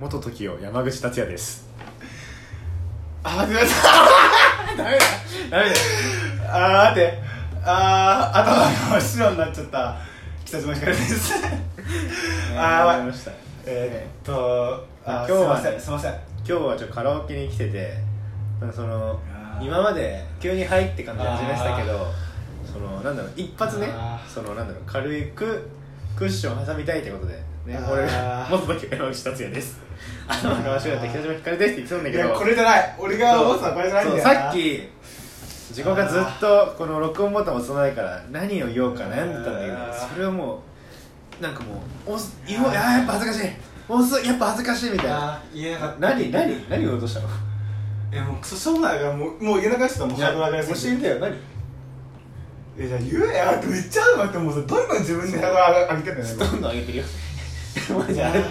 元 TOKIO 山口達也です。あー、待って ダメだダメだ。あー、待って。あー、頭が真っ白になっちゃった。北島ひかるです。あー、まわかりました。えー、っとあー今日はねすいませんすいません。今日はちょっとカラオケに来ててそのあー。今まで急に「はい」って感じで始めてたけどそのなんだろう一発ねあー。そのなんだろう軽くクッション挟みたいってことでね俺が元時山口達也です頭が真っ白だった北島ひかるですって言ってたんだいけど。やこれじゃない。俺が思ってたのはこれじゃないんだよな。そうさっき自己がずっとこの録音ボタンを押さないから何を言おうか悩んでたんだけどそれをもうなんかもう押す言おうあーやっぱ恥ずかしい。押すやっぱ恥ずかしいみたいな。あー言えなかった。何何何を落としたの？えもうクソしょうもないからもうもう言えなかったもうハードル上がりすぎて教えてよ何？えじゃあ言えやめっちゃあるのってもうさどんどん自分でハードル上げてんだよね。どんどん上げてるよ マジあれ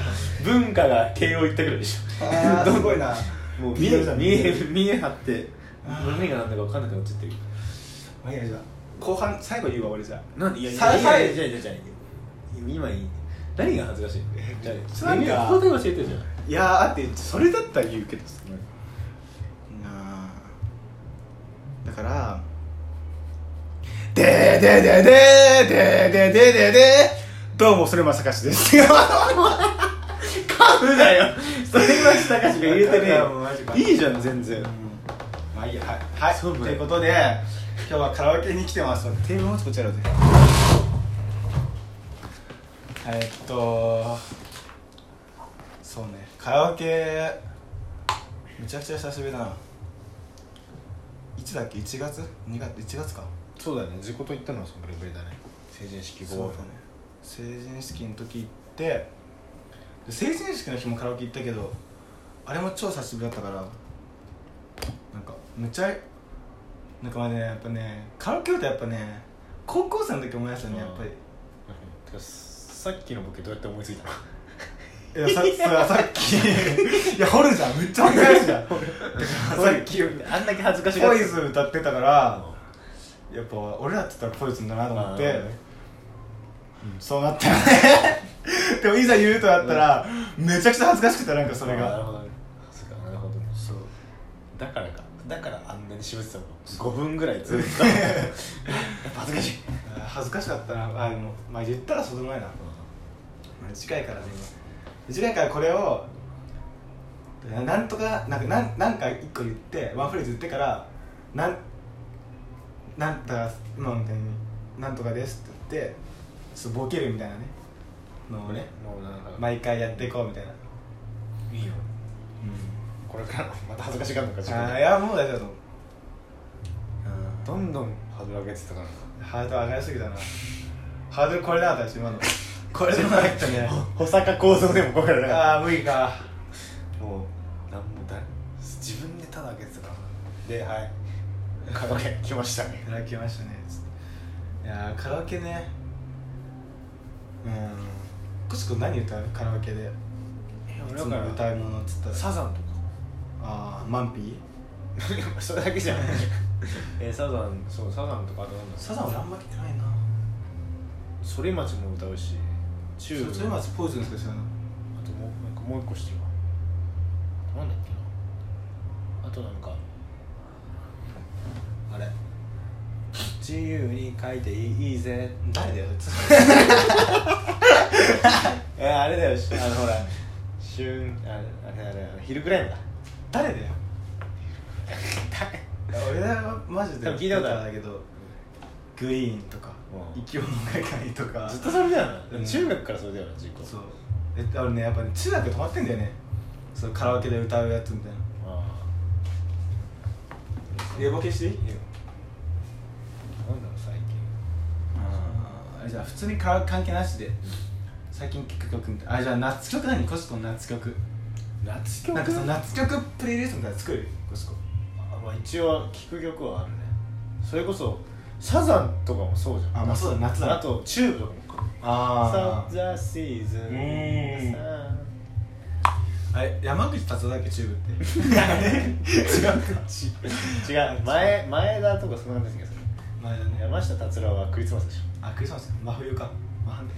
文化が慶応行ったぐらいでしょ。あーすごいな。もう見え見見ええ見え張って何が何だか分かんなくなっちゃってる。まあいいやじゃあ後半最後言うわ俺じゃあ。なんいやいさやいやいやさいやいやいや今いい。何が恥ずかしい？じゃあなんか答え教えてじゃん。いやーあってそれだったら言うけどさ。なあ。だからでーでーでーでーでーでーでーでーでーどうもそれまさかしです。だよ。それはしたかしか言えてねえいいいじゃん全然。まあいいや。はい。はい。ということで今日はカラオケに来てます。テーブル持つこちらで。えっとそうね。カラオケめちゃくちゃ久しぶりだな。いつだっけ？1月？2月？1月か。そうだね。自己と言ったのはそんぐらいぶりだね。成人式後そうだね成人式の時行ってで成人式の日もカラオケ行ったけどあれも超久しぶりだったからなんかめっちゃなんかまあねやっぱねカラオケ歌やっぱね高校生の時思い出したねやっぱり。さっきのボケどうやって思いついたの？いやささっき。いや掘るじゃん。めっちゃ掘り返すじゃん。さっきあんだけ恥ずかしがってポイズン歌ってた。からやっぱ俺らって言ったらポイズンだなと思って、そうなったよね。でもいざ言うとなったら、めちゃくちゃ恥ずかしくてなんかそれが。あなるほどね。そうかなるほどね。そう。だからか。だからあんなに渋ってたの5分ぐらいずっと。やっぱ恥ずかしい。あ恥ずかしかったな。あでもまあ言ったらその前な、まあ、近いからね今。近いからこれをななんとかなんかなんなんか一個言ってワンフレーズ言ってからなんなんとか今みたいになんとかですって言ってボケるみたいなね。のをねもうなんか毎回やっていこうみたいな。いいよ。これからまた恥ずかしがるのか自分で。あーいやもう大丈夫だと思う。どんどんハードル上げてたから。ハードル上がりすぎたな。ハードルこれなかったでしょ今の。これでもなかったね。保坂構造でもこれだからああ無理か。もうなんもだ自分でただ上げてたから。ではい。カラオケ来ましたね。いただきましたね。いやーカラオケねうん。コシコ何歌うカラオケで？いつも歌うものっつったら。サザンとか。ああマンピー？それだけじゃん えーサザンそうサザンとかあとなんだサザン俺あんま聞いてないな。反町も歌うしチュー。ポイズンしか知らないあともうなんかもう一個してるわ。なんだっけな。あとなんかあれ自由に書いていいぜ。誰だよそいえあれだよしあのほら旬あれあれあれあれヒルクライムだ。つ誰だよ。俺はマジで聞いたことある。だけどグリーンとかうん。生き物がいとか。ずっとそれだよな、うん。中学からそれだよな自己そう。え俺ねやっぱね中学で止まってんだよね。そうカラオケで歌うやつみたいな。あ冷房消していいあいいよなんだろう最近あーじゃあ普通に関係なしで。最近聴く曲みたいなあじゃあ夏曲何？コシコの夏曲。夏曲？なんかその夏曲プレイリストみたいなの作る？コシコ。あまあ一応聴く曲はあるね。それこそサザンとかもそうじゃん。あまあそうだ夏。だあとチューブとかもかあサザシーズンあれ山口達郎だっけ？チューブって。違うか。違う。前前田とかそんなんですけど。前だね。山下達郎はクリスマスでしあクリスマス真冬か。真反対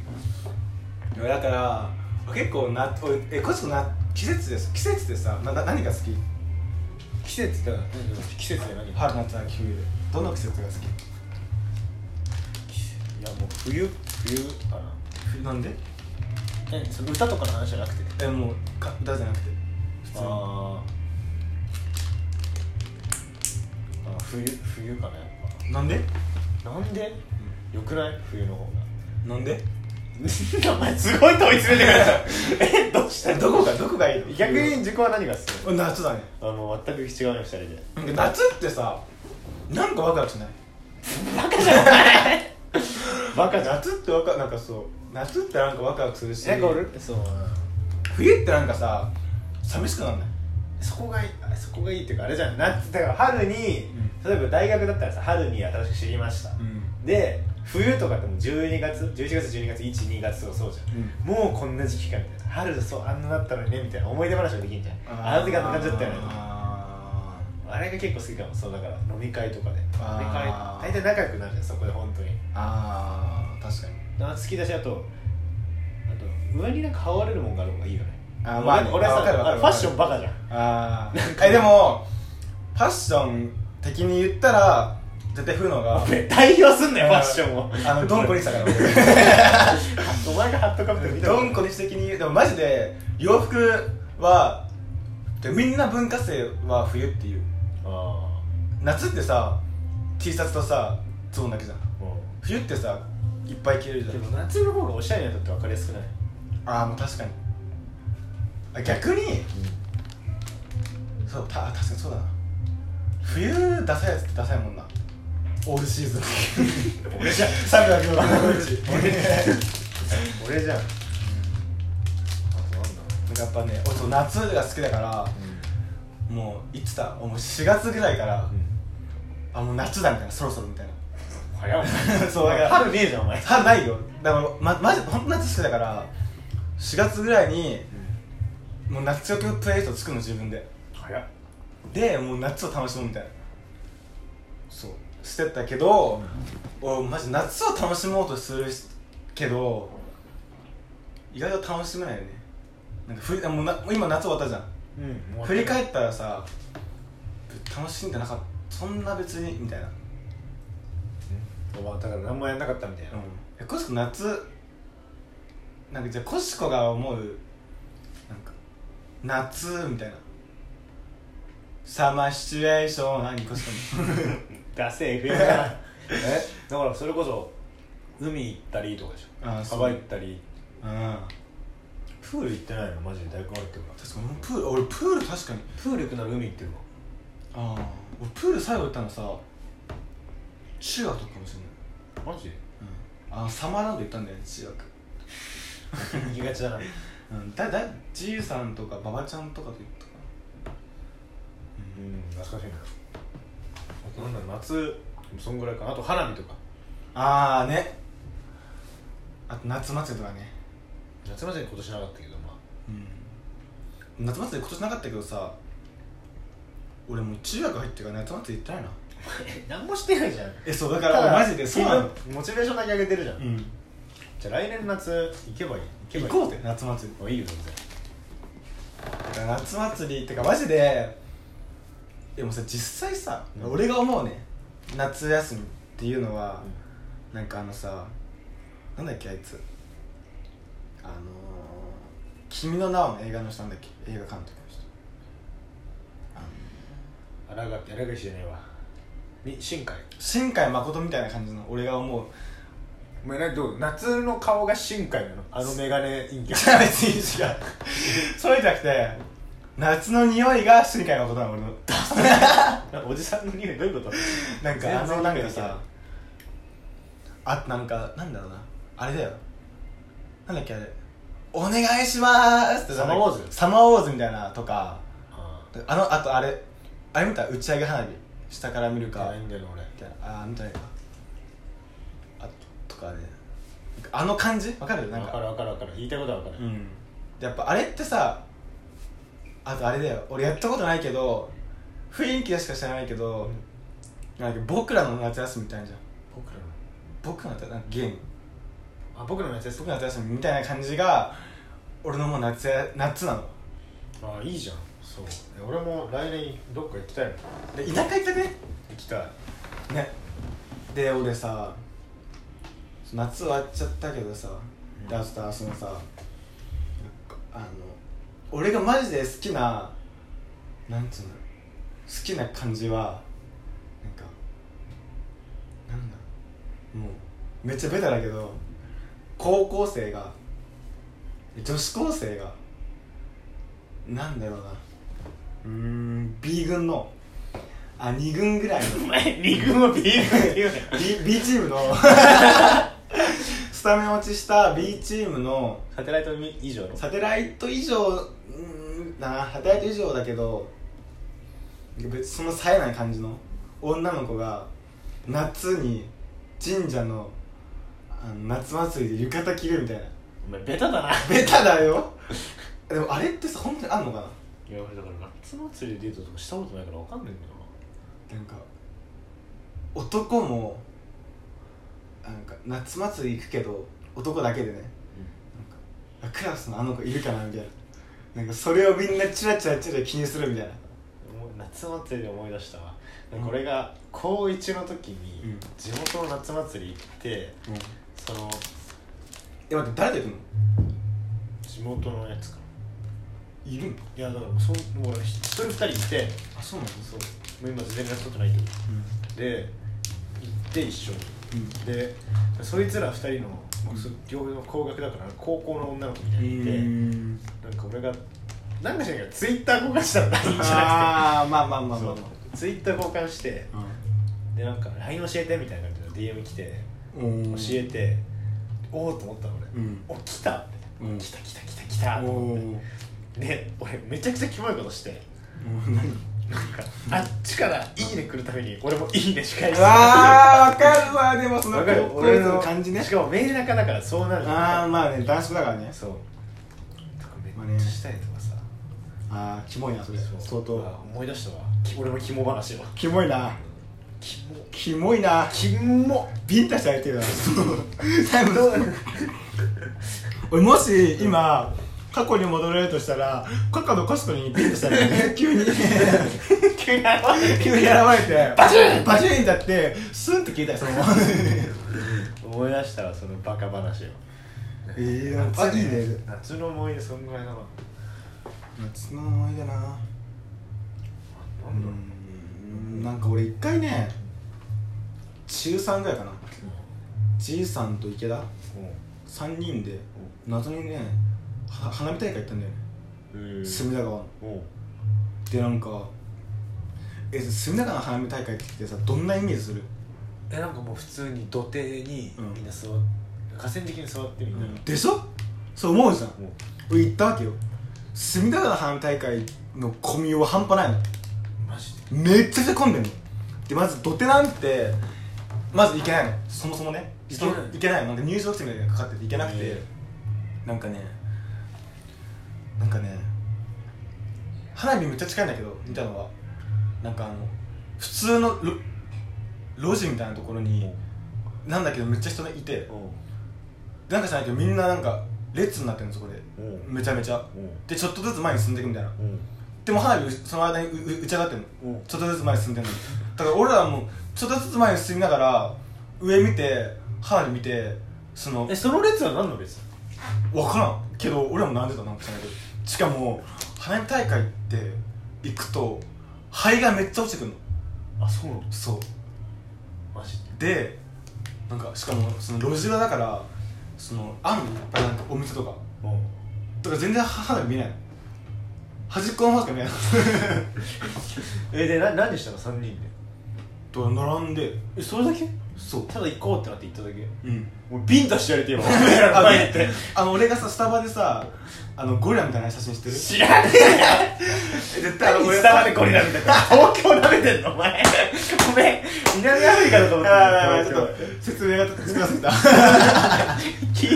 かい。やだから結構な俺えコシコな季節です。季節でさなな何が好き？季節だ季節で何春夏秋冬で。どの季節が好き？いやもう冬冬かな。冬なんで？えその歌とかの話じゃなくて？えもうか歌じゃなくて。普通に。あー。あ冬冬かなやっなんで？ぱなんで？よくない？冬の方なんで？が お前すごい問い詰めてくるじゃん。えどうしたえどこがどこがいいの？逆に自己は何が好き夏だね。あもう全く違うよ二人で。夏ってさなんかワクワクしない？バカじゃない バカ。じゃん夏ってワクなんかそう夏ってなんかワクワクするしなんか俺そう。冬ってなんかさ寂しくなんない？そこがいいあそこがいいっていうかあれじゃん。夏だから春に、例えば大学だったらさ春に新しく知りました、ん。で冬とかってもう12月11月12月12月とかそうじゃん、もうこんな時期かみたいな。春そうあんなだったのにねみたいな思い出話ができんじゃん。あの時あんな感じだったよね。ああれが結構好きかもそうだから飲み会とかで。飲み会。大体仲良くなるじゃんそこで本当に。ーあー確かに。好きだしあとあと上になんか羽織れるもんがある方がいいよね。あーまあね。俺さあわかるわかる。ファッションバカじゃん。ああえでもファッション的に言ったら絶対冬のが代表すんなよファッションを。あのドンコにしたから。お前がハットかぶってドンコに的にでもマジで洋服はでみんな文化生は冬っていう。あ夏ってさ T シャツとさズボンだけじゃん。冬ってさいっぱい着れるじゃん。うでも夏の方がおしゃれになって分かりやすくない？ああもう確かに。あ逆にそうた確かにそうだな。冬ダサいやつってダサいもんなオールシーズン。俺じゃん。365日俺じゃん。あなんかやっぱね俺そう夏が好きだからもういつだもう4月ぐらいから、あもう夏だみたいなそろそろみたいな。早いお前そうだから春ねえじゃんお前。春ないよ。だからまマジ本当夏好きだから4月ぐらいにもう夏曲プレイリスト作るの自分で。早っ。でもう夏を楽しむみたいな。そうしてたけど、俺マジ夏を楽しもうとするけど意外と楽しめないよね。なんかふりもうな今夏終わったじゃん。うん振り返ったらさ楽しんでなかった。そんな別にみたいな。お前だから何もやんなかったみたいな。えコシコ夏なんかじゃあコシコが思うなんか夏みたいな。サマーシチュエーション何コシコの ダセえ FM じゃないえ？だからそれこそ海行ったりとかでしょ？あーそう。川行ったり。うんプール行ってないの？マジで大学入ってるから。確かにプール俺プール確かに。プール行くなら海行ってるわ。ああ俺プール最後行ったのさ中学とかかもしれない。マジ？うん。あのサマーランド行ったんだよね中学。行きがちだな。うん。だだじいさんとか馬場ちゃんとかと行ったかうん懐かしいななんだ夏そんぐらいかな。あと花火とか。なああね。あと夏祭りとかね。夏祭り今年なかったけどまあ。うん。夏祭り今年なかったけどさ俺もう中学入ってから夏祭り行ってないな。何もしてないじゃん。えそうだから俺マジでそうなの。モチベーションだけ上げてるじゃん、うん。じゃあ来年の夏行けばいい行けばいい行こうって夏祭り。いいよ全然。夏祭りってかマジででもさ実際さ、うん。俺が思うね夏休みっていうのは、なんかあのさなんだっけあいつ。あのー「君の名は」の映画の人なんだっけ？映画監督の人。あの荒垣荒垣じゃねえわ。み新海。新海誠みたいな感じの俺が思う。お前何どう？夏の顔が新海なの？あのメガネ陰キ じゃあ別に違うそうじゃなくて夏の匂いが新海誠なの俺の。ャ おじさんの匂いどういうこと？なんかあのなんかさあなんかなんだろうな。あれだよ。なんだっけあれ。お願いしますって。サマーウォーズ？サマーウォーズみたいなとか。ああのあとあれ。あれ見た？打ち上げ花火。下から見るか。あないんだよな俺？みたいな。あー見たないかあとかねあの感じ？わかる？なんか。分かる分かる分かる。言いたいことは分かる、うん。やっぱあれってさあとあれだよ俺やったことないけど雰囲気でしか知らないけど、なんか僕らの夏休みみたいなじゃん。僕らの？僕の夏なんかゲーム。あ僕らの夏休み？僕の夏休みみたいな感じが俺のもう夏や夏なの。ああいいじゃん。そう。俺も来年どっか行きたいもん。で田舎行きたくね？行きたい。ね。で俺さ夏終わっちゃったけどさ、うん。であとさそのさあの俺がマジで好きななんつうの好きな感じはなんかなんだもうめっちゃベタだけど高校生が女子高生がなんだろうな。うーん B 軍のあ2軍ぐらいの。お前二軍を B 軍って言うね B, B チームの スタメン落ちした B チームのサテライト以上の？サテライト以上うーんなサテライト以上だけど別にその冴えない感じの女の子が夏に神社のあの夏祭りで浴衣着るみたいな。お前ベタだな。ベタだよ。でもあれってさ本当にあんのかな？いや俺だから夏祭りでデートとかしたことないからわかんないんだよなんか男もなんか夏祭り行くけど男だけでね。なんかあクラスのあの子いるかなみたいな。なんかそれをみんなチラチラチラ気にするみたいな。夏祭りで思い出したわ。なんか俺が高1の時にうん。地元の夏祭り行ってうん。そのえ待って誰と行くの？地元のやつか。いるの？いやだからそんもう俺一人二人いて。あそうなの？そう。もう今全然連絡取ってないけど。で行って一緒に。うんでそいつら二人の両方の高学だから高校の女の子みたいなのいてんなんか俺がなんかしらんけどツイッター交換したら LINE じゃなくて。ああまあまあまあまあ。まツイッター交換してあでなんか LINE 教えてみたいな感じで DM 来てうん教えておおと思ったの俺、うん。お来た。って、うん。来た来た来た来たとお思って。おで俺めちゃくちゃキモいことして。何？あっちから「いいね」来るために俺も「いいね」し返してああわかるわでもそのわかる。高校生の。感じね。しかもメール中だからそうなる。ああまあね男子だからね。そう。とかめっちゃしたりとかさ、ああキモいなそれ。そう。相当。思い出したわ。き俺もキモ話をキモいな。キモ。キモいな。キモ。ビンタされて るな 俺もし今過去に戻れるとしたら過去のコスコにビンタされて 急に。急に現れて急に現れて。バチンバチンってやってスンって消えたよそのまま。思い出したわそのバカ話を。ええ夏あいいね。夏の思い出そんぐらいだな夏の思い出なな。んだろううん。なんか俺一回ね中3ぐらいかな。じいさんと池田3人で謎にねは花火大会行ったんだよね。うん。隅田川の。でなんかえ隅田川の花火大会ってさどんなイメージする、えなんかもう普通に土手にうんみんな座っ河川敷に座ってみんな、でしょ？そう思うじゃん。俺行ったわけよ。隅田川の花火大会の混みは半端ないの。マジで？めっちゃくちゃ混んでんの。でまず土手なんてまず行けないの。そもそもね。行けない。行けないの。なんか入場規制みたいなかかってて行けなくて、へなんかねなんかね花火めっちゃ近いんだけど見たのは。なんかあの普通の路路地みたいなところになんだけどめっちゃ人がいてなんかじゃないけどみんななんか列になってるのそこで。めちゃめちゃ。でちょっとずつ前に進んでいくみたいな。でも花火その間にうう打ち上がってんの。ちょっとずつ前に進んでんの。だから俺らはもうちょっとずつ前に進みながら上見て花火見てそのえその列は何の列？分からん。けど俺らも並んでたなんか知らないけどしかも花火大会って行くと灰がめっちゃ落ちてくるの。あそうなの？そう。マジ？でなんかしかもその路地裏だからそのあんのいっぱいなんかお店とか。だから全然花火見えないの。端っこの方しか見えない えでな何したの3人で。と並んで。えそれだけ？そう。ただ行こうってなって行っただけ。うん。もうビンタしてやれてよ俺らの前ってあの俺がさスタバでさあのゴリラみたいな写真してる？知らねえ 絶えよスタバでゴリラみたいな。東京舐めてんの？お前。ごめん。南アフリカだと思ってああちょっと説明がつきませんたき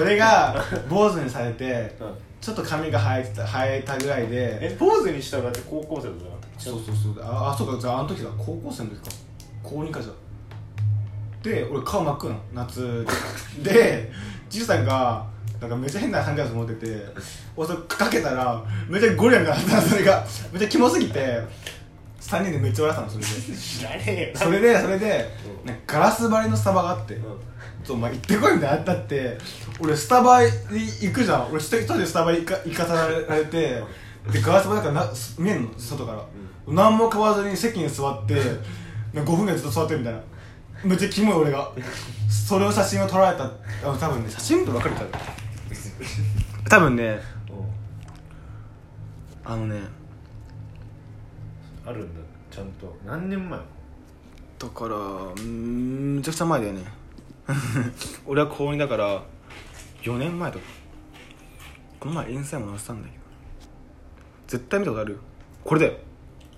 俺が坊主にされてうん。ちょっと髪が生えてた生えたぐらいで。え坊主にしたらだって高校生だったそうそうそう。ああそうか。じゃああの時だ。高校生の時か。高2かじゃで俺顔真っ赤なの夏で。じいさんがなんかめっちゃ変なサングラス持ってて俺それかけたらめっちゃゴリラみたいなそれが。めっちゃキモすぎて3人でめっちゃ笑ったのそれで。知らねえよ。それでそれでうんなんかガラス張りのスタバがあってうん。ちょお前行ってこいみたいなのあったって俺スタバに行くじゃん。俺一人でスタバ行か行かされてでガラス張りだからな見えんの外から、何も買わずに席に座ってなんか5分ぐらいずっと座ってるみたいなめっちゃキモい俺が。それを写真を撮られた。あ多分ね写真って分かる多分多分ね。あのね。あるんだ。ちゃんと。何年前？だからうんめちゃくちゃ前だよね。俺は高2だから4年前とか。この前遠征も載せたんだけど。絶対見たことあるこれだよ。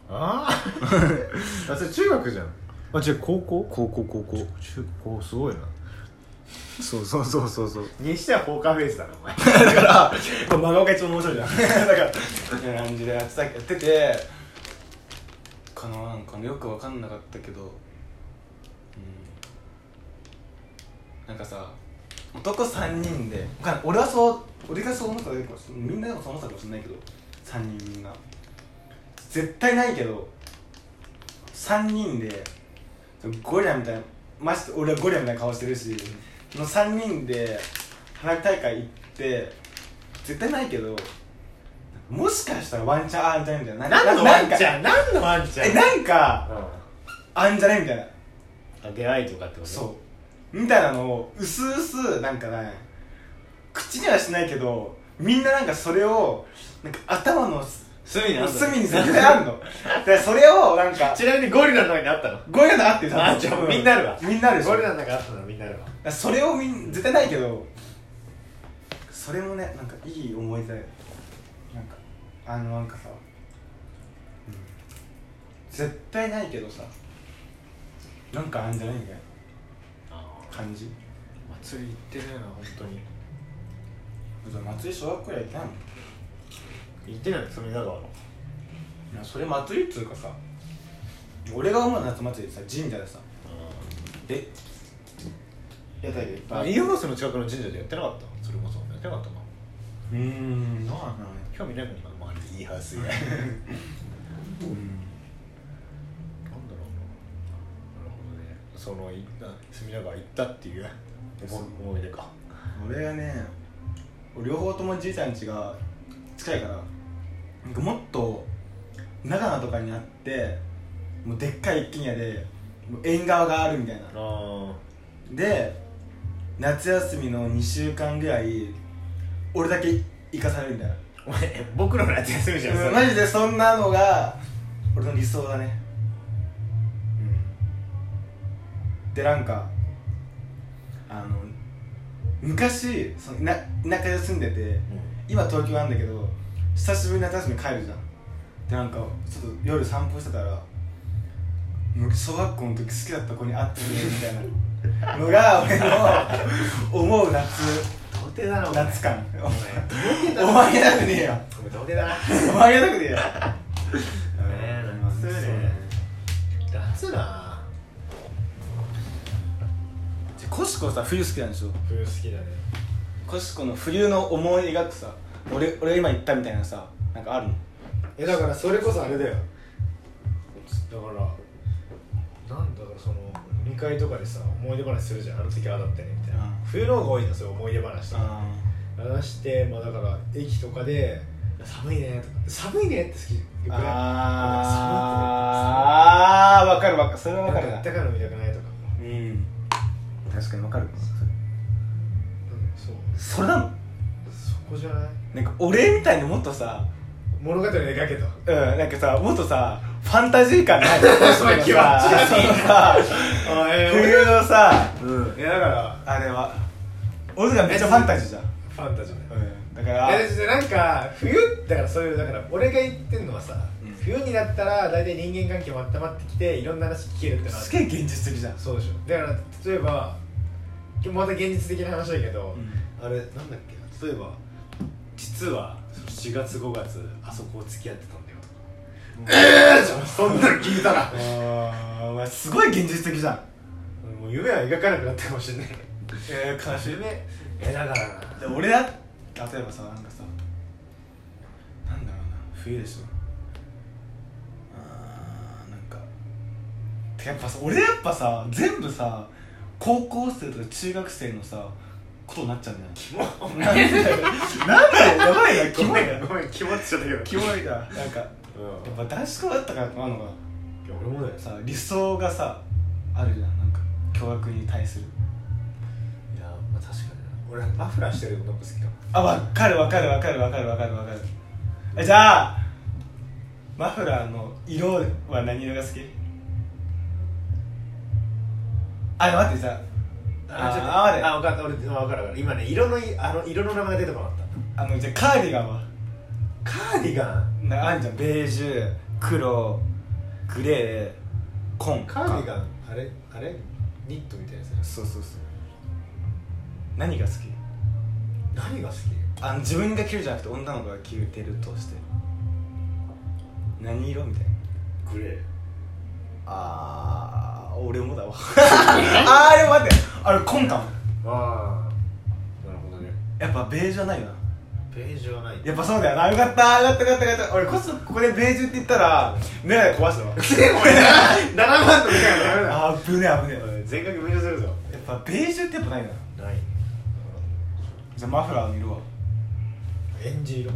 あ ああそれ中学じゃんあ違う高校？高校高校。中高すごいな。そうそうそうそうそう。にしてはポーカーフェイスだなお前。だからこれ真顔が一番面白いじゃん。だからみたいな感じでやってたやっててかななんかよく分かんなかったけどうん。なんかさ男3人で俺はそう俺がそう思っただけかもしれないみんなでもそう思ったかもしれないけど3人みんな絶対ないけど3人でゴリラみたいなまして俺はゴリラみたいな顔してるしその3人で花火大会行って絶対ないけどもしかしたらワンチャンあんじゃねみたい？なな何のワンチャン？何のワンチャン？えなんかうあんじゃね？みたいな。んあ出会いとかってこと？そう。みたいなのをうすうすなんかね口にはしないけどみんななんかそれをなんか頭の隅にあんの隅に 絶対あるの？でそれをなんかちなみにゴリラの中にあったの？ゴリラのあってあじゃあみんなあるわ。みんなあるでしょ。ゴリラの中にあったのみんなあるわ。それをみん絶対ないけどそれもねなんかいい思い出。だよなんかあのなんかさ、うん、絶対ないけどさなんかあんじゃないみたいな。感じ。祭り行ってねえな本当に。祭り小学校や行ってないもん行ってない隅田川の。いやそれ祭りっつうか。さ俺が思う夏祭りってさ神社でさ。え？屋台でいっぱいあイーハウスの近くの神社でやってなかった？それこそ。やってなかったなうーんどうなんだろうね興味ないもんな周りでイーハウス以外。なんだろうな。なるほどね。そのいな隅田川行ったっていう。思思い出か。俺はね両方ともじいちゃん家が近いからなんかもっと長野とかにあってもうでっかい一軒家で縁側があるみたいな。あで夏休みの2週間ぐらい俺だけ行かされるみたいな。お前僕の夏休みじゃんマジでそんなのが俺の理想だね。うん。でなんかあの昔その田田舎で住んでて今東京なんだけど久しぶりに夏休み帰るじゃんでなんかちょっと夜散歩してたら小学校の時好きだった子に会ってるみたいな。のが俺の思う夏童貞だなお前夏感お前童貞だお前やなくねえよお前童貞だなお前やなくねえよね夏ね夏な。コシコさ冬好きなんでしょ？冬好きだねコシコの冬の思い描くさ俺俺が今言ったみたいなさなんかある？のえだからそれこそあれだよ。だからなんだろうその飲み会とかでさ思い出話するじゃん。あの時ああだったねみたいな、うん。冬の方が多いじゃんそういう思い出話とかあ話してまあだから駅とかで「寒いね」とか「寒いね」って好き。よくない？あーわかるわかる。それはわかるな。あったかいの見たくないとか。うん。確かにわかる。うんそう。それなの？そこじゃない？なんか俺みたいにもっとさ物語を描けと。うんなんかさもっとさファンタジー感ない 気持ち悪い 冬のさ。うんいやだからあれは俺とかめっちゃファンタジーじゃん。ファンタジーねうんだからいやでなんか冬だからそういうだから俺が言ってんのはさ、うん。冬になったら大体人間関係も温まってきていろんな話聞けるってのはすげえ現実的じゃん。そうでしょ。だから例えば今日また現実的な話だけど、うん。あれなんだっけ例えば実は4月5月あそこ付き合ってたんだよとか、ええー、じゃんそんなの聞いたら。すごい現実的じゃん。もう夢は描かなくなったかもしれない。えー、悲しい夢えだから。なで俺だ例えばさなんかさなんだろうな冬でしょ。あーなんかてかやっぱさ俺やっぱさ全部さ高校生とか中学生のさことになっちゃうんだよキモなんでなんでやばいなキごモいな。ごめんキモってちゃったけど。キモいな。なんかやうん。っぱ男子校だったからかなのかいや俺もだよ。さ理想がさあるじゃん。なんか巨額に対する。いやまあ確かにな。俺マフラーしてるの好きかも。あ分かる分かる分かる分かる分かる分かる。えじゃあマフラーの色は何色が好き？あ待ってじゃあちょっとあ待ってあ分かった俺分かる分かる。今ね色のいあの色の名前が出てこなかっあのじゃあカーディガンは？たカーディガン？なあんじゃん。ベージュ黒グレー紺カーディガン？あれ？あれ？ニットみたいなやつそうそうそう何が好き？何が好き？あの自分が着るじゃなくて女の子が着てるとして。何色みたいな。グレー。あー俺もだわ。あーでも待って。あれ紺かもああなるほどね。やっぱベージュはないよな。ベージュはない。やっぱそうだよな。よかったよかったよかったよかった。俺こそここでベージュって言ったらメガネ壊したわ。俺7 万と見たらダメだ。あぶねあぶね全額無料するぞ。やっぱベージュってやっぱないな。ない。じゃあマフラーの色は？エンジ色。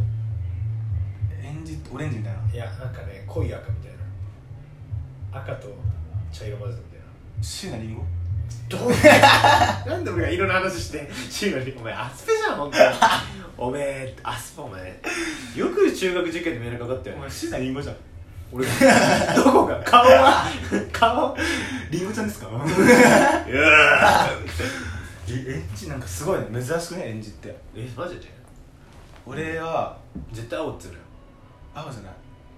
エンジオレンジみたいな。いやなんかね濃い赤みたいな。赤と茶色混ぜたみたいな椎名林檎どう？なんで俺が色の話してシーマにお前アスペじゃん本当に。おめえアスペお前。よく中学受験でメールかかったよね。お前椎名林檎じゃん。俺 どこか顔は？顔？リンゴちゃんですか？うわえエンジなんかすごいね。珍しくねエンジって。えマジで？俺は絶対青っつうのよ。青じゃない。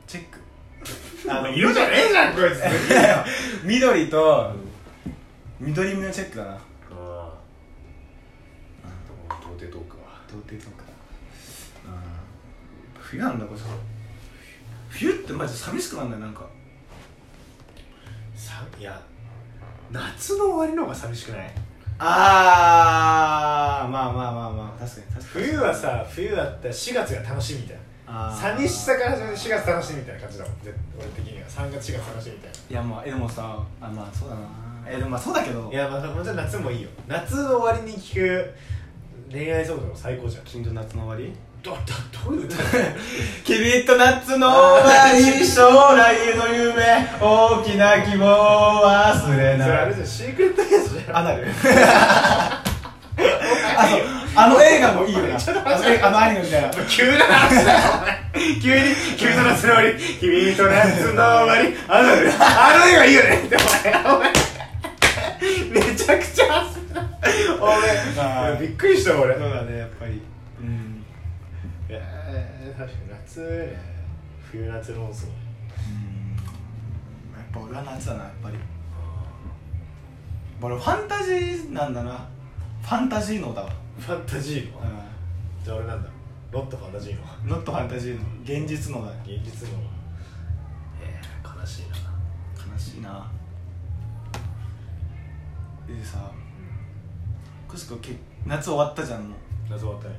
チェックあの色じゃねえじゃんこいつ。緑と緑身のチェックだな。ああ童貞トークは童貞とか。冬なんだこれ冬ってマジで寂しくなんだよなんか。さいや夏の終わりの方が寂しくない？あーまあまあまあまあ確かに確かに。冬はさ冬だったら4月が楽しみみたいな寂しさから始めて4月楽しみみたいな感じだもんぜ俺的には。3月4月楽しみみたいいやまあえでもさあまあそうだな。えでもまあそうだけどな。いやまあもちろん夏もいいよ夏の終わりに聴く恋愛ソングでも最高じゃん。君と夏の終わり？どどどういう歌？君と夏の終わり将来の夢大きな希望忘れそれあないれじゃんシークレットゲストじゃん。アナルあ そうあの映画もいいよな。あのアニメみたいな。急な話だよ。急に君と夏の終わり。君と夏の終わり。あのあの映画いいよね。ってお前。めちゃくちゃ焦った。おあー前びっくりした俺。そうだねやっぱり。うん。いやー確かに夏ね。冬夏論争やっぱ俺は夏だなやっぱり。俺ファンタジーなんだな。ファンタジー脳だわファンタジーの。うじゃあ俺なんだ。ロットファンタジーの。んノットファンタジーの。現実脳だ。よ現実の。えー、悲しいな。悲しいな。でさくしくけ夏終わったじゃんもう。夏終わったね。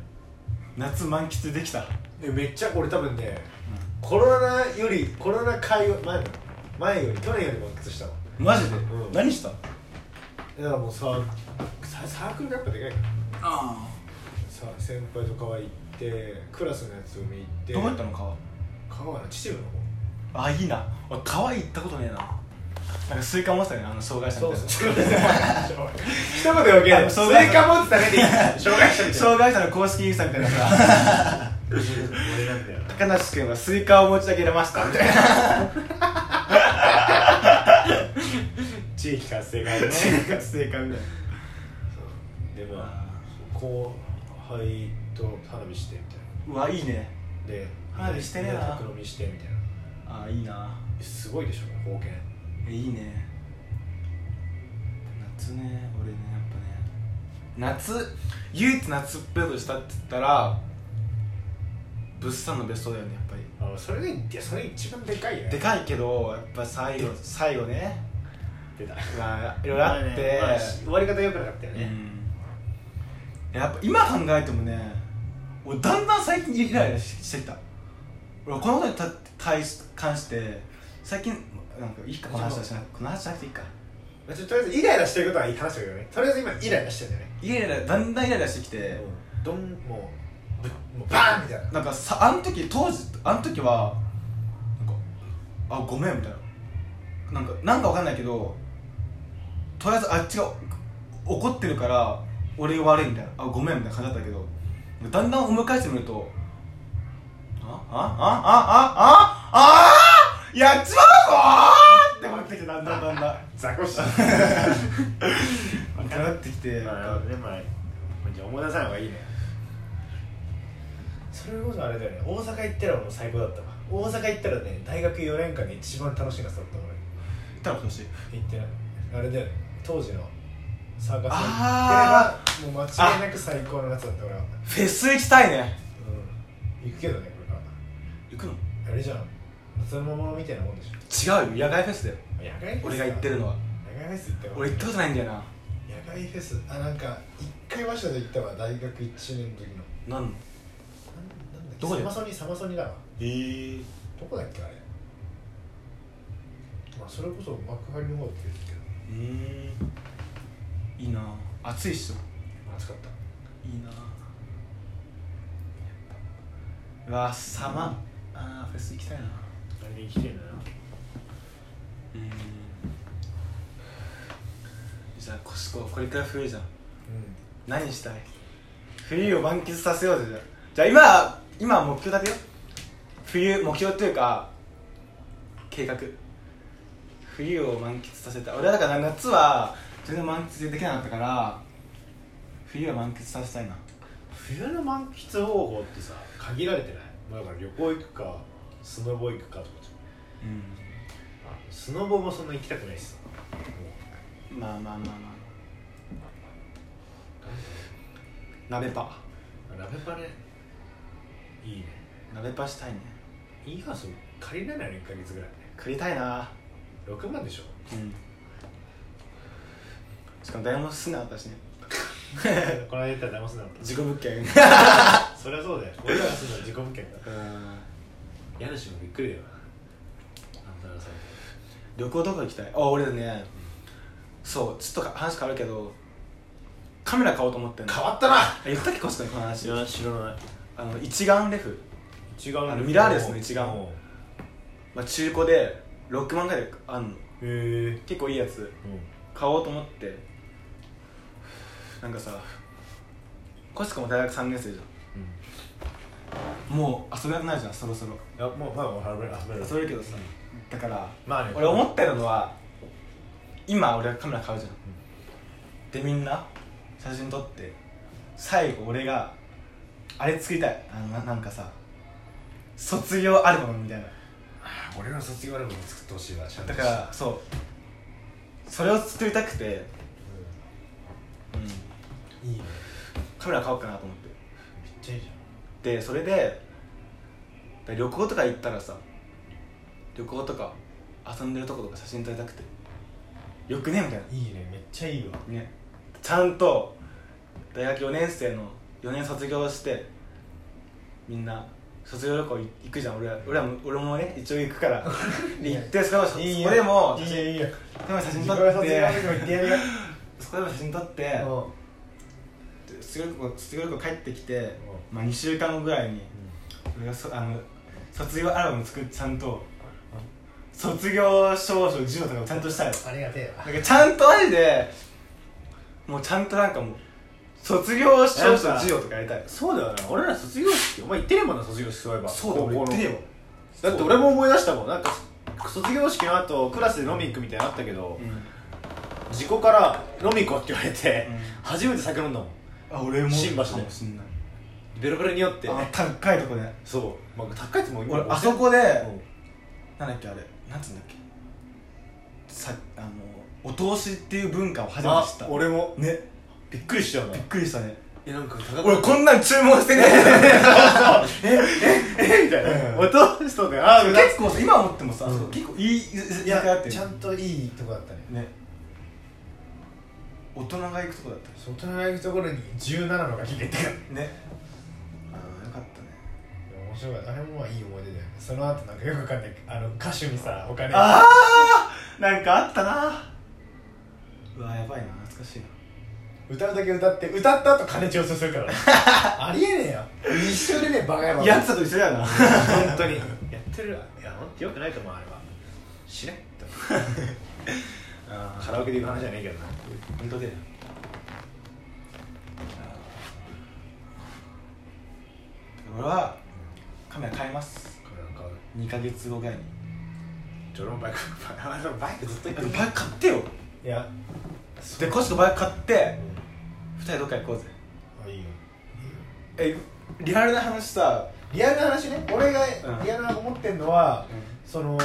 夏満喫できた。えめっちゃ俺多分ねコロナよりコロナ会前の前より去年より満喫したわマジで、うん。何した？だからもうさササークルがやっぱでかいからあさ先輩と川行ってクラスのやつ海行って。どこ行ったの川？川はな秩父の方。あいいな。俺川行ったことねえな。なんかスイカ持ってたよねあの障害者そうみたいそうな一言で分けるスあ障害イカ持ってたねでいい障害者みたいな。障害者の公式インスタみたいなさ俺なんだよ高梨君はスイカを持ち上げれました。みたいな地域活性化でねスイカみたいな。でまあ後輩と花火してみたいうわいいね。なで花火してねえな宅飲みしてみたいな。あいいな。すごいでしょ貢献えいいね。夏ね俺ねやっぱね。夏？唯一夏っぺろとしたって言ったら物産の別荘だよねやっぱり。あそれがいやそれ一番でかいよね。でかいけどやっぱ最後最後ね。出た。まあいろいろあって、まあ終わり方良くなかったよね、うんやっぱ今考えてもね俺だんだん最近イライラししてきた。俺このことにた対し関して最近なんかいいかこの話はしなこの話しなくていいか。とりあえずイライラしてることはいい話だけどね。とりあえず今イライラしてるんだよね。イライラだんだんイライラしてきて、どんもうぶもうバーンみたいな。なんかさあの時当時あの時はなんかあごめんみたいな。なんかなんかわかんないけどとりあえずあっちが怒ってるから俺が悪いみたいな。あごめんみたいな感じだったけどだんだん思い返してみるとあああああああやっちまうぞーって思ってきてだんだんだんだん。ザコシ分かってきて。まあでもまあじゃあ思い出さない方がいいね。それこそあれだよね。大阪行ったらもう最高だったわ。大阪行ったらね大学4年間で一番楽しい夏だった俺。言ったら今年行ってない。あれだよね。当時のサーカスに行あってればもう間違いなく最高の夏だった俺はフェス行きたいね。うん。行くけどねこれから行くの？あれじゃん。夏の桃みたいなもんでしょ。違うよ。野外フェスだよ。野外フェス俺が言ってるのは。野外フェス行ったよ俺行ったことないんだよな。野外フェス。あなんか一回早稲田で行ったわ。大学1年の時の。なんなんなんだっけ？どこで？サマソニサマソニだわ。えー、どこだっけあれ？まあそれこそ幕張の方って暑いっしょ暑かった。いいなうわサマあーフェス行きたいな。何で生きてんだよ。うん。じゃあコシコこれから冬じゃん。う何したい？冬を満喫させようぜじゃあ。じゃあ今今目標立てよ冬目標というか計画。冬を満喫させた。い俺はだから夏は全然満喫できなかったから冬は満喫させたいな。冬の満喫方法ってさ限られてない、まあ、だから旅行行くかスノボ行くかとかじゃん。うん。あスノボもそんな行きたくないしさもまあまあまあまあ。鍋パ。うラベパねいいね。鍋パしたいね。いいハウス借りれないの1ヶ月ぐらい。食いたいな。6万でしょ？うんしかも誰も住んでなかったしね。この間言ったら騙すなかっ事故物件。た そりゃそうだよ。俺らが住んだら自己物件だ。うん。家主もびっくりだよあんたらさ旅行どこ行きたい。あ俺ねそうちょっとか話変わるけどカメラ買おうと思ってんの。変わったな。あ言ったっけコストにこの話。や知らない。あの一眼レフ、違うあのミラーレスの一眼。へまあ、中古で6万ぐらいであんの。え。結構いいやつ。買おうと思ってなんかさコシコも大学3年生じゃん。もう遊べなくなるじゃんそろそろ。いやもうまあもう遊べる遊べる。遊べるけどさだからまあね。俺思ってるのは今俺がカメラ買うじゃん、でみんな写真撮って最後俺があれ作りたい。あのななんかさ卒業アルバムみたいな。あ俺の卒業アルバム作ってほしいわだからそう。それを作りたくて、うん、いいね。カメラ買おうかなと思って。めっちゃいいじでそれで旅行とか行ったらさ旅行とか遊んでるとことか写真撮りたくて。よくねみたいゃんいいねめっちゃいいわ。なね。ちゃんと大学4年生の4年卒業してみんな卒業旅行行くじゃん。俺は俺は俺もね一応行くから。で行ってそこでもいいよいいよ。そこでも写真撮って。そこでも写真撮って。で卒業旅行卒業旅行帰ってきて、まあ、2週間後ぐらいに俺がそあの卒業アルバム作ってちゃんと卒業証書授与とかもちゃんとしたいのありがてえわ。かちゃんとマジでもうちゃんとなんかもう卒業証書授与とかやりたい。そうだよな。俺ら卒業式お前行ってねえもんな卒業式そういえば。そうだ俺高校の。言ってねえよ。だって俺も思い出したもん。なんか卒業式の後クラスで飲み行くみたいなのあったけど、うん。事故から飲み行こうって言われて、うん。初めて酒飲んだもんあ俺も新橋で。かもしんない。ベロベロに酔って。あ高いとこで。そう、まあ、高いってもう俺あそこでうん。なんだっけあれ。なんつうんだっけ。さあのお通しっていう文化を初めて知った。あ俺も。ね。びっくりしちゃうな。びっくりしたね。えなんか高俺こんなん注文してねえ。みたいな、うん音しでああ結構さ今思ってもさ、うん結構いい居い酒屋ってやちゃんといいとこだったねね大人が行くとこだった大人が行くところに17のが来ててね。白かったあれもまあいい思い出だよね。その後なんかよくわかんないあの歌手にさお金。ああなんかあったな。うわやばいな。懐かしいな。歌うだけ歌って歌った後金調整するからね。ありえねえよ。一緒でねバカ野郎。やってたと一緒だよな。本当に。やってる。わいやよくないと思うあれは。しれっと カラオケで言う話じゃねえけどな。本当だよ。俺はカメラ買います。これなんか2ヶ月後ぐらいに。バイクバイクずっと言ってるバイク買ってよ。いや。でコシとバイク買って2人どっか行こうぜ。あいいよ。えリアルな話さリアルな話ね。俺がうん。リアルな思ってんのは、その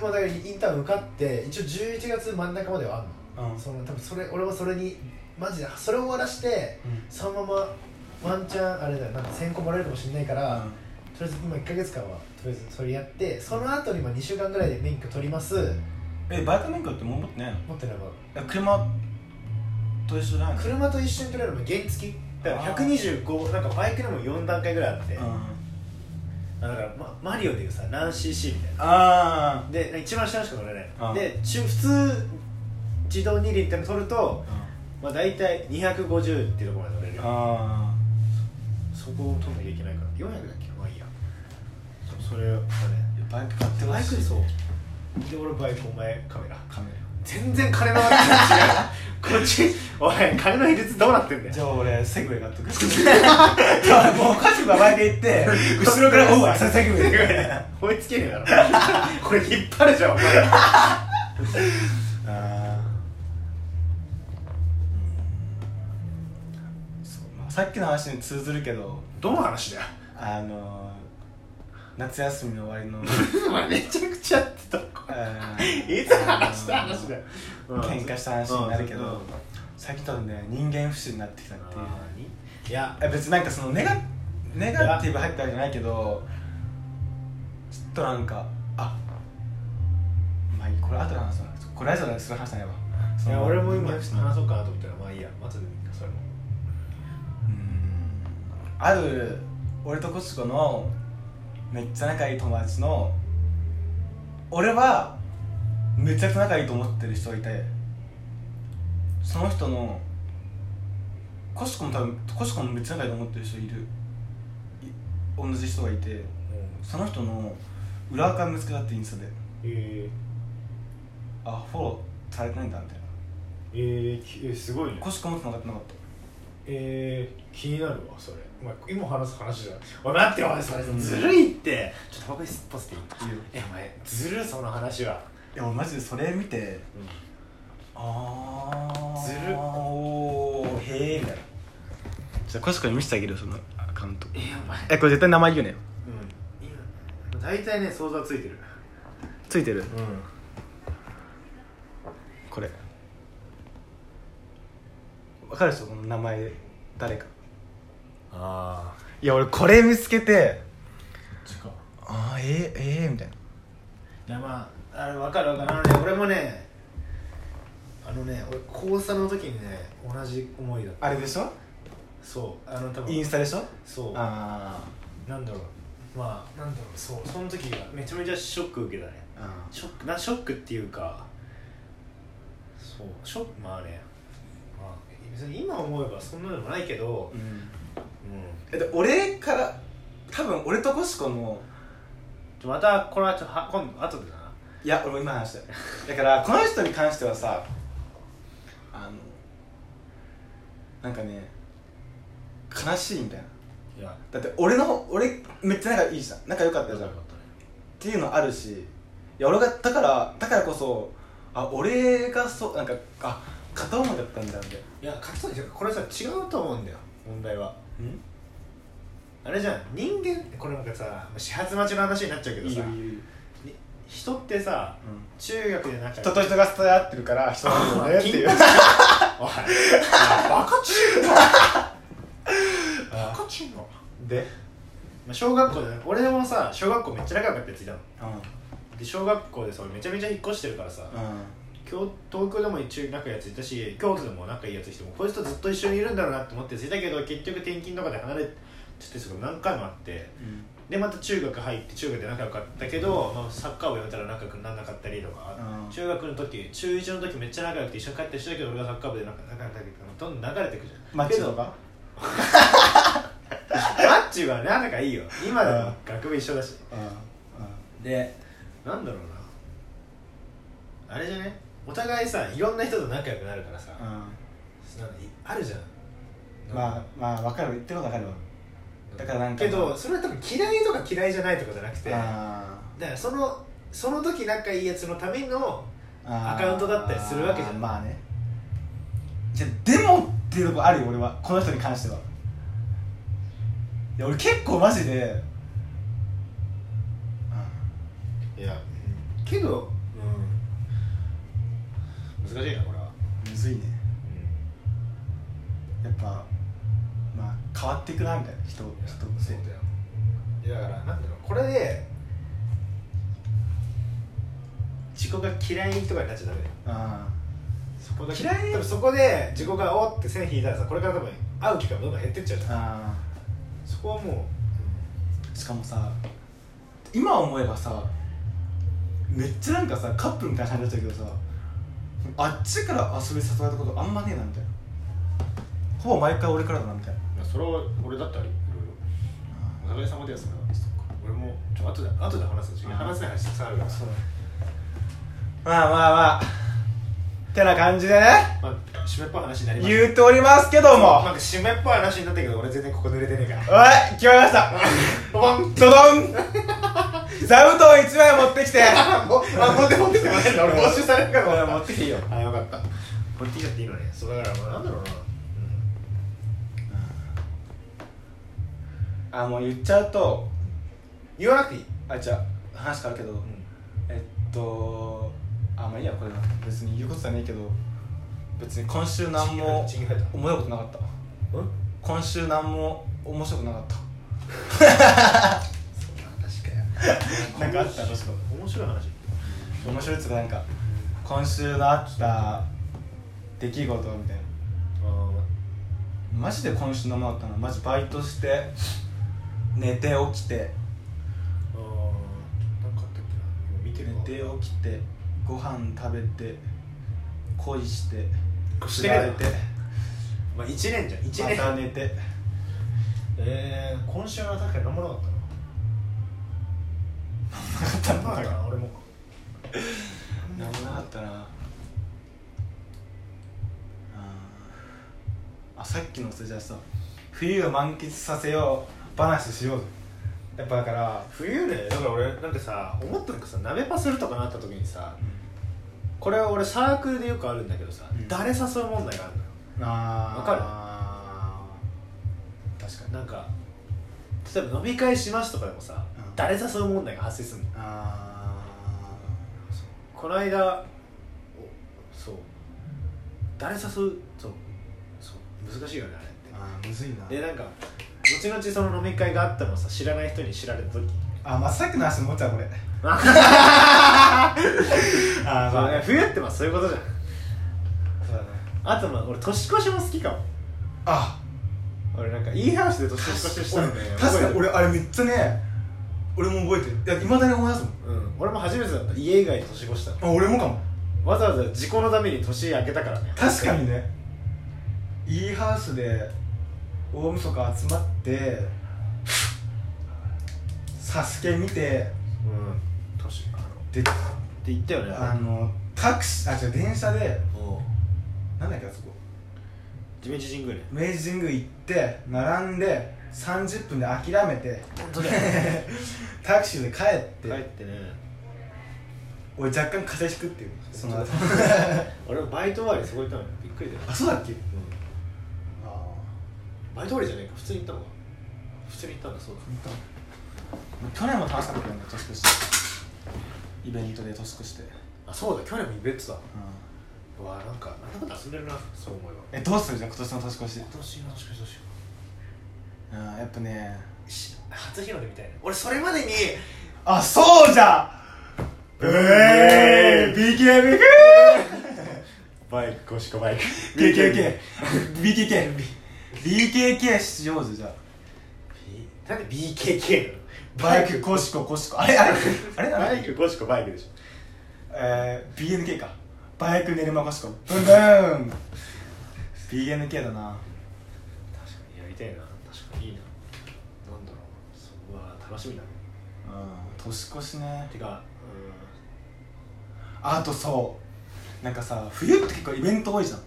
今だからインターン受かって一応11月真ん中まではあんの、うん。その多分それ俺はそれにマジでそれを終わらして、うん。そのままワンチャンあれだよなんか選考もらえるかもしれないから、とりあえず今1か月間はとりあえずそれやってその後にまあ2週間ぐらいで免許取ります。えバイク免許ってもう持ってないの？持ってないわえ車と一緒じゃないの？車と一緒に取れるの原付だから125なんかバイクでも4段階ぐらいあって、うんだから、ま、マリオでいうさ何 cc みたいな。あで一番下のしか乗れないうんで中普通自動二輪っての取ると、まあ、大体250っていうところまで乗れるよ。あそこを取んなきゃいけないから。400だっけ？まあいいや。そそれはね。バイク買ってほしいバイクそう。で俺バイクお前カメラ。カメラ。全然金の割り違うこっちおい金の比率どうなってんだよ。じゃあ俺セグウェイ買っとく。もうカジがバイク行って後ろから「おうあセグウェイ」追いつけねえだろこれ引っ張るじゃんお前。ああさっきの話に通ずるけどどの話だよ。あの夏休みの終わりの。めちゃくちゃやってた。あー。いつ話した話だよ喧嘩した話になるけど、うん。最近多分ね人間不信になってきたっていう。いやえ別になんかそのネガネガティブ入ったわけじゃないけどちょっとなんかあまあいいこれ後で話そうこれラジオでする話じゃない。わいや俺も今話そうかなと思ったらまあいいや後で見るかそれも。うん。ある俺とコシコのめっちゃ仲いい友達の俺はめちゃくちゃ仲いいと思ってる人がいてその人のコシコも多分コシコもめっちゃ仲いいと思ってる人いる。い同じ人がいてその人の裏垢見つけたってインスタで。えあフォローされてないんだみたいな。ー、えーきえー、すごいね。コシコも繋がってなかった。えー、気になるわそれ。お前今話す話じゃんおい待ってよお前それずるいって。ちょっとタバコ吸っぽっていいえお前ずるその話は、でもマジでそれ見てああずる。おーへえみたいな。じゃあコシコに見せてあげるよそのアカウントえお前えこれ絶対名前言うねよ。うん。今大体ね想像はついてる。ついてる？うん。これ。わかるでしょこの名前。誰か。ああいや俺これ見つけて。違う。ああえー、えー、みたいな。いやまああれ分かる分かる。あのね俺もねあのね俺高3の時にね同じ思いだった。あれでしょ？そう。あの多分インスタでしょ？そう。あなんだろう。まあなんだろう。そう。その時がめちゃめちゃショック受けたね。ショックなショックっていうかそう。ショックまあね。まあ別に今思えばそんなでもないけどーうん。うん。えで俺から多分俺とコシコのまたこれはちょは今度後でないや俺も今話したよ。だからこの人に関してはさあのなんかね悲しいみたいな。いや。だって俺の俺めっちゃ仲いいじゃん。仲良かったじゃん。っていうのあるしいや俺がだからだからこそあ俺がそうなんかあ片思いだったんだみたいいや書きそうこれさ違うと思うんだよ問題は。なあれじゃん人間これなんかさ始発待ちの話になっちゃうけどさ。いいよいいよいいよ、に人ってさうん。中学で仲人と人が伝え合ってるから人なんだよねっていう。おい。バカチンの バカチンので？まあ小学校で俺もさ小学校めっちゃ仲良かったやついたの。うん。で小学校でさ俺めちゃめちゃ引っ越してるからさ、う京東京でも一応仲いいやついたし京都でも仲いいやついてもこいつとずっと一緒にいるんだろうなって思ってやついたけど結局転勤とかで離れちゃってる人が何回もあってんでまた中学入って中学で仲良かったけど、まあ、サッカー部やめたら仲良くならなかったりとか、うん。中学の時中1の時めっちゃ仲良くて一緒に帰ったりしたけど俺がサッカー部で仲仲良くなったけどどんどん流れてくじゃん。マッチとか？マッチは仲がいいよ。今でも学部一緒だし。うん。でなんだろうな。あれじゃね？お互いさいろんな人と仲良くなるからさ、うん。なんかいあるじゃん。まあまあ分かる。言ってること分かるわだからなんかけどそれは多分嫌いとか嫌いじゃないとかじゃなくてだかあらそのその時仲いいやつのためのー。アカウントだったりするわけじゃん。まあね。じゃでもっていうとこあるよ俺は。この人に関しては。いや俺結構マジで。いや、けど、うん、難しいなこれは、むずいね。やっぱまあ変わっていくなみたいな人人そうだよ。いやだからなんだろうこれで自己が嫌いとかになっちゃダメ。だよあ。そこだけ。嫌い？多分そこで自己がおって線引いたらさこれから多分会う機会もどんどん減ってっちゃうじゃん。あそこはもしかもさ今思えばさめっちゃなんかさカップルみたいな感じになっちゃうけどさあっちから遊びに誘われたことあんまねえなみたいな。ほぼ毎回俺からだなみたいな。うそれは俺だったらいろいろお互い様だよそれは俺もちょ後で後で話す次話せない話たくさんあるから。まあまあまあ。てな感じでねまあ締めっぽい話になりました言うておりますけどもなんか締めっぽい話になったけど俺全然ここ濡れてねえから。おい決まりました？ボボン。ドドン。座布団1枚持ってきて。あもあ持って持ってきてもらえるの俺募集されるから。うん持ってきていいよ。あよかった。持ってきちゃっていいのね。そうだからまあなんだろうなあもう言っちゃうと言わなくていい。あじゃあ話変わるけど、えっとあまあいいやこれは別に言うことじゃないけど別に今週何も思いたことなかった。うん？今週何も面白くなかった。そんな話かよ なんかあった？どうしよ面白い話。面白いっつうかなんか今週のあった出来事みたいな。あマジで今週何もなかったな。マジバイトして寝て起きて。あなんかあったっけな。今見て寝て起きてご飯食べて恋してして。られて。まあ1年じゃん。1ま年た寝て。えー、今週は確かに何もなかったな。なかった何もなかったな俺も。何もなかったな。あさっきのそれじゃあさ冬を満喫させよう話しようぜ。やっぱだから冬ねだから俺なんかさ思ったのがさ鍋パするとかなった時にさこれは俺サークルでよくあるんだけどさ、うん。誰誘う問題があるのよ。あわかる？る確かに。なんか例えば飲み会しますとかでもさ、うん。誰誘う問題が発生するのあこの間おそう。誰誘う？そう。そう。難しいよねあれって。あーむずいな。でなんか後々その飲み会があったのをさ知らない人に知られた時。あまあさっきの話もっちゃうこれ。あ あーそう。ね冬ってまあそういうことじゃん。そうだね。あとまあ俺年越しも好きかも。あ。俺なんかいい話で年越ししたんだよ確かに俺あれめっちゃね俺も覚えてる。いやいまだに思い出すもん。うん俺も初めてだった。家以外で年越したの。あ俺もかも。わざわざ自己のために年明けたからね。確かにね。E ハウスで大晦日集まってサスケ見てうん年あのでって言ったよねあのタクシーあ違う電車でなんだっけあそこ。明治神宮ね。明治神宮行って並んで30分で諦めて本当だ。よ タクシーで帰って。帰ってね。俺若干風邪ひくっていうその後。俺バイト終わりそこ行ったのびっくりだよ。あそうだっけ？バイト終わりじゃねえか。普通に行ったのか。普通に行ったんだそうだ。あ去年も楽しかったけどね年越し。イベントで年越して、あそうだ。去年もイベントだ。うん。うわなんかなんだかんだ遊んでるなそう思えば。えどうするじゃん今年の年越し。今年の年越しどうしよう。んやっぱね。初日の出みたいな。俺それまでに。あそうじゃん。えー。BKB バイクコシコバイク。BKK BKK BKK しようぜじゃあなんで BKK なの？バイクコシココシコ。あれあれあれバイク5しかバイクでしょ。えー、BNK か。バイク練馬コシコ。ブンブーン。BNK だな。確かにやりたいな。確かにいいな。なんだろうそこは楽しみだね。うん年越しね。てかあとそう。なんかさ冬って結構イベント多いじゃん。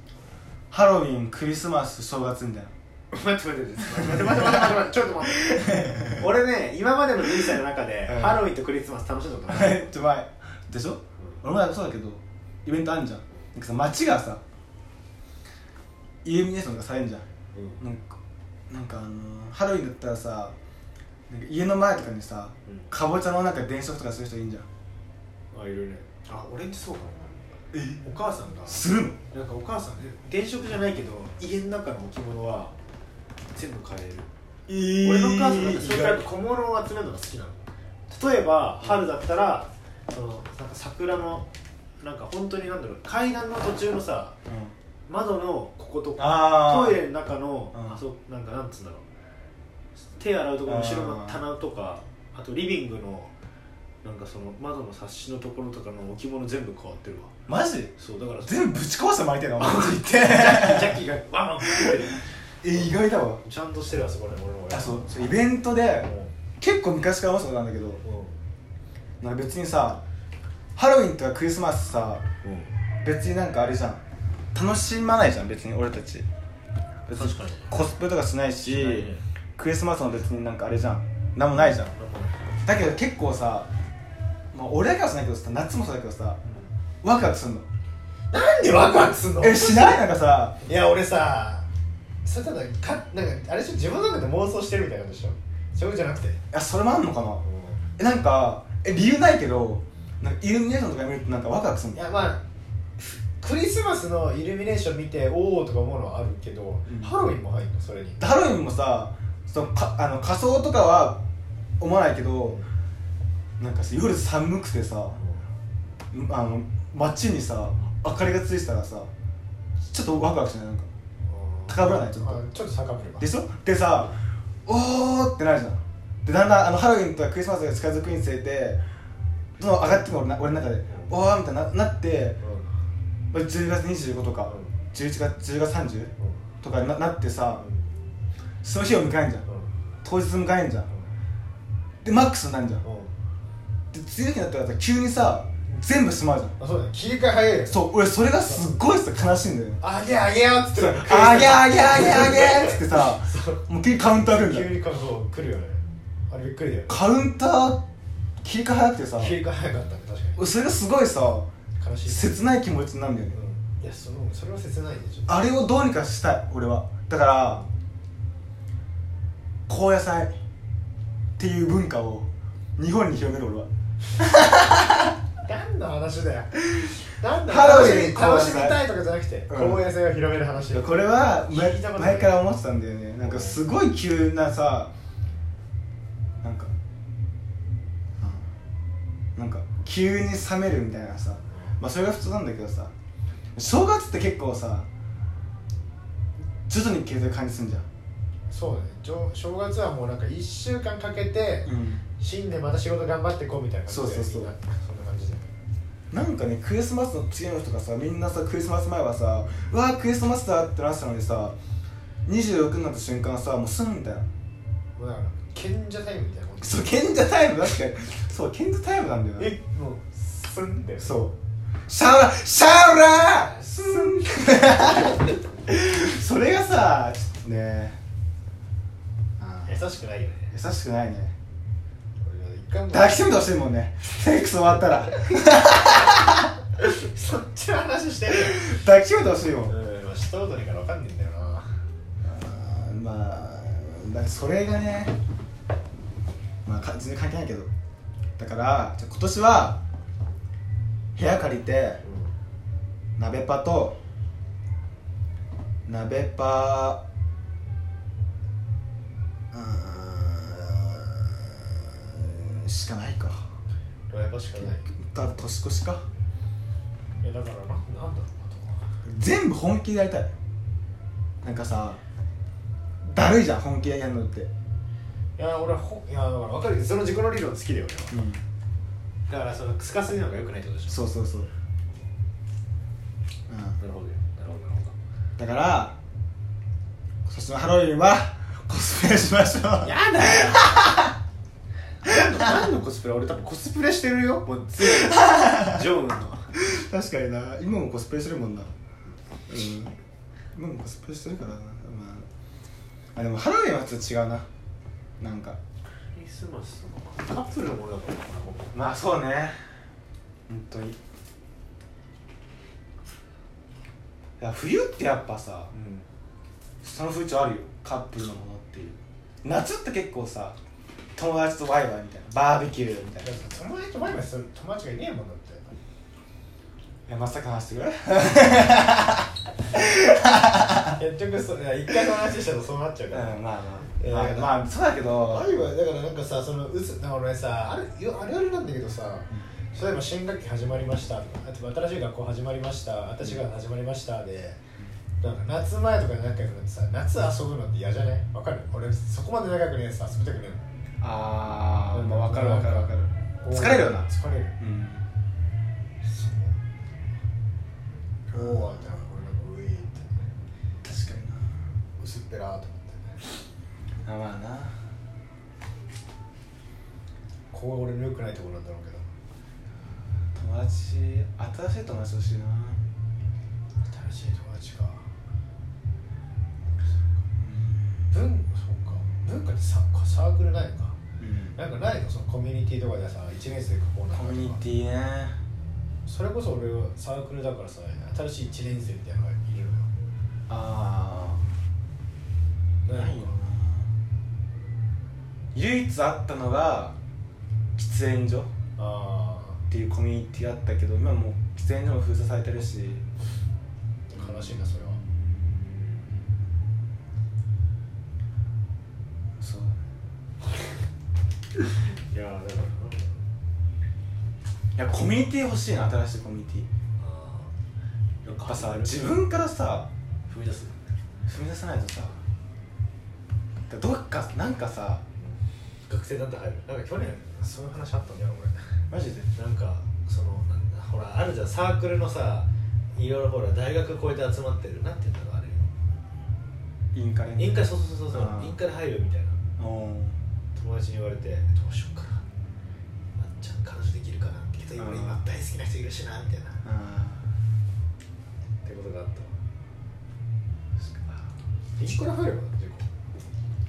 ハロウィンクリスマス正月みたいな。うん待って待って待って。待って待って待って待って。ちょっと待って。俺ね今までの人生の中で、うん。ハロウィンとクリスマス楽しんだことない、でしょ、俺もなんかそうだけどイベントあんじゃん。なんかさ街がさイルミネーションがされんじゃん。うん。なんかなんかあのーハロウィンだったらさなんか家の前とかにさうん。かぼちゃのなんか電飾とかする人いいんじゃん。あいるね。あ俺んちそうかもえ？なお母さんがするの？なんかお母さん電飾じゃないけど家の中の置物は全部買える。え俺のお母さんなんかそれから意外小物を集めるのが好きなの。例えば春だったらそのなんか桜のなんか本当になんだろう階段の途中のさうん。窓のこことかトイレの中の、うん。あそうなんかなんつうんだろう。手洗うところの後ろの棚とかあとリビングのなんかその窓のサッシのところとかの置物全部変わってるわ。マジ？そうだから全部ぶち壊して巻いてんの？マ ジ言ってジャッキーがワンワンってるえ意外だわ。ちゃんとしてるわそこら俺の親あそうそうイベントでも結構昔から思ってなんだけどうなんか別にさハロウィンとかクリスマスさうん。別になんかあれじゃん。楽しまないじゃん別に俺たち。別に確かに。コスプレとかしないしね。クリスマスも別になんかあれじゃん。なんもないじゃん。だけど結構さ、まあ、俺だけはしないけどさ夏もそうだけどさワクワクすんの。なんでワクワクすんの？えしない？なんかさ。いや俺さそれただかなんかあれでしょ？自分の中で妄想してるみたいなことでしょ？そういうじゃなくて、いやそれもあんのかな。えなんかえ理由ないけどなんかイルミネーションとか見るとなんかワクワクすんの？いやまあクリスマスのイルミネーション見ておおとか思うのはあるけど、うん。ハロウィンも入るの？それに。ハロウィンもさそのかあの仮装とかは思わないけどなんかさ夜寒くてさあの街にさ明かりがついてたらさちょっとワクワクしない？なんか高ぶらないちょっと。あちょっと高ぶるわでしょ？でさおーってなるじゃん。でだんだんあのハロウィンとかクリスマスが近づくにつれてどんどん上がってくる俺な俺の中で。おーみたいにななってまあ10月25とか11月10月30とかにななってさその日を迎えんじゃん。当日迎えんじゃん。でマックスになるじゃん。で次の日になったらさ急にさ全部閉まるじゃん。あそうだね。切り替え早いよ。そう俺それがすっごいさ悲しいんだよね。あげあげよっつってあげあげあげあげっつってさもう急にカウンター来るんだよ。急にかそう来るよね。あれびっくりだよカウンター切り替え早くてさ切り替え早かったね確か俺それがすごいさに悲しい。切ない気持ちになるんだよね。うん。いやそのそれは切ないでしょあれをどうにかしたい俺は。だから高野菜っていう文化を日本に広める俺は何の話だよ。なんだハロウィン楽しみ楽しみたいとかじゃなくてうん。高野菜を広める話。これは前聞いたことない前から思ってたんだよね。なんかすごい急なさなんか、うん。なんか急に冷めるみたいなさ。まあそれが普通なんだけどさ。正月って結構さ徐々に消えてる感じすんじゃん。そうだね。ちょ正月はもうなんか1週間かけてうん。新年また仕事頑張っていこうみたいな感じでそうそうそう。みんな。そんなんかねクリスマスの次の日とかさみんなさクリスマス前はさうわークリスマスだってなってたのにさ26になった瞬間さもうスンみたいな。もうだから賢者タイムみたいなそう賢者タイム確かにそう賢者タイムなんだよねえもうスンってそう。シャオラシャオラスンそれがさちょっとね優しくないよね。優しくないね抱きしめてほしいもんね。セックス終わったら。そっちの話してる。よ抱きしめてほしいもん。うんまあしたことないから分かんねえんだよな。あーまあだからそれがねまあか全然関係ないけど。だからじゃあ今年は部屋借りて鍋パと鍋パうーんしかないか。うんやっぱしかない。あと年越しか。いやだからななんだろうなと全部本気でやりたい。なんかさだるいじゃん本気でやるのって。いや俺はほいやだから分かるその自己の理論好きだよ俺は。うん。だからそのすぎるのがよくないってことでしょ。そうそうそう、うん、なるほどよ。なるほどなるほだから今年のハロウィンはコスプレしましょう。どやだよ 何のコスプレ俺多分コスプレしてるよ。もう全部 ジョーンの。確かにな。今もコスプレしてるもんな。うん。今もコスプレしてるからな。まあ。あでもハロウィンはちょっと違うな。なんか。クリスマスのカップルのものだからなまあそうね。本当に。いや冬ってやっぱさうん。その風潮あるよ。カップルのものっていう。夏って結構さ友達とワイワイみたいなバーベキューみたいな。友達と前する友達がいねえもんだって。えまさか話してくれ結局そいや一回その話したらそうなっちゃううんから、まあ。いやまあまあ、まあ、そうだけど。あるわだからなんかさそのうつだから俺さあるよあるあるなんだけどさ、例えば新学期始まりました。新しい学校始まりました私が始まりましたでなんか夏前とかで仲良くなってさ夏遊ぶのって嫌じゃね？わかる？俺そこまで仲良くねえさ遊びたくねああまあ分かる分かる分かる。疲れるよな。疲れる。うん。そう。おおってなんか俺なんかウィーって確かにな。薄っぺらーと思ってあまあな。ここが俺の良くないところなんだろうけど。友達新しい友達欲しいな。新しい友達か。文そうか。文化ってササークルないのか。うんなんかないの？そのコミュニティとかでさ1年生かこうなコミュニティィね。それこそ俺はサークルだからさ新しい1年生みたいなのがいるのよ。ああないよな唯一あったのが喫煙所。っあていうコミュニティあったけど今もう喫煙所も封鎖されてるし。あ悲しいなそれいやだからいやコミュニティ欲しいな新しいコミュニティ。やっぱさ自分からさ踏み出す。踏み出さないとさだどっかなんかさ学生団体入る。なんか去年そういう話あったんだよマジで？俺なんかそのなんだほらあるじゃん。サークルのさいろいろほら大学超えて集まってる。なんていうんだろうあれ。インカレインカレそうそうそうそう。インカレ入るみたいな友達に言われてどうしようかな。あっちゃん彼女できるかな。けど俺今大好きな人いるしなみたいな。っあてことがあった。わインカレ入れば？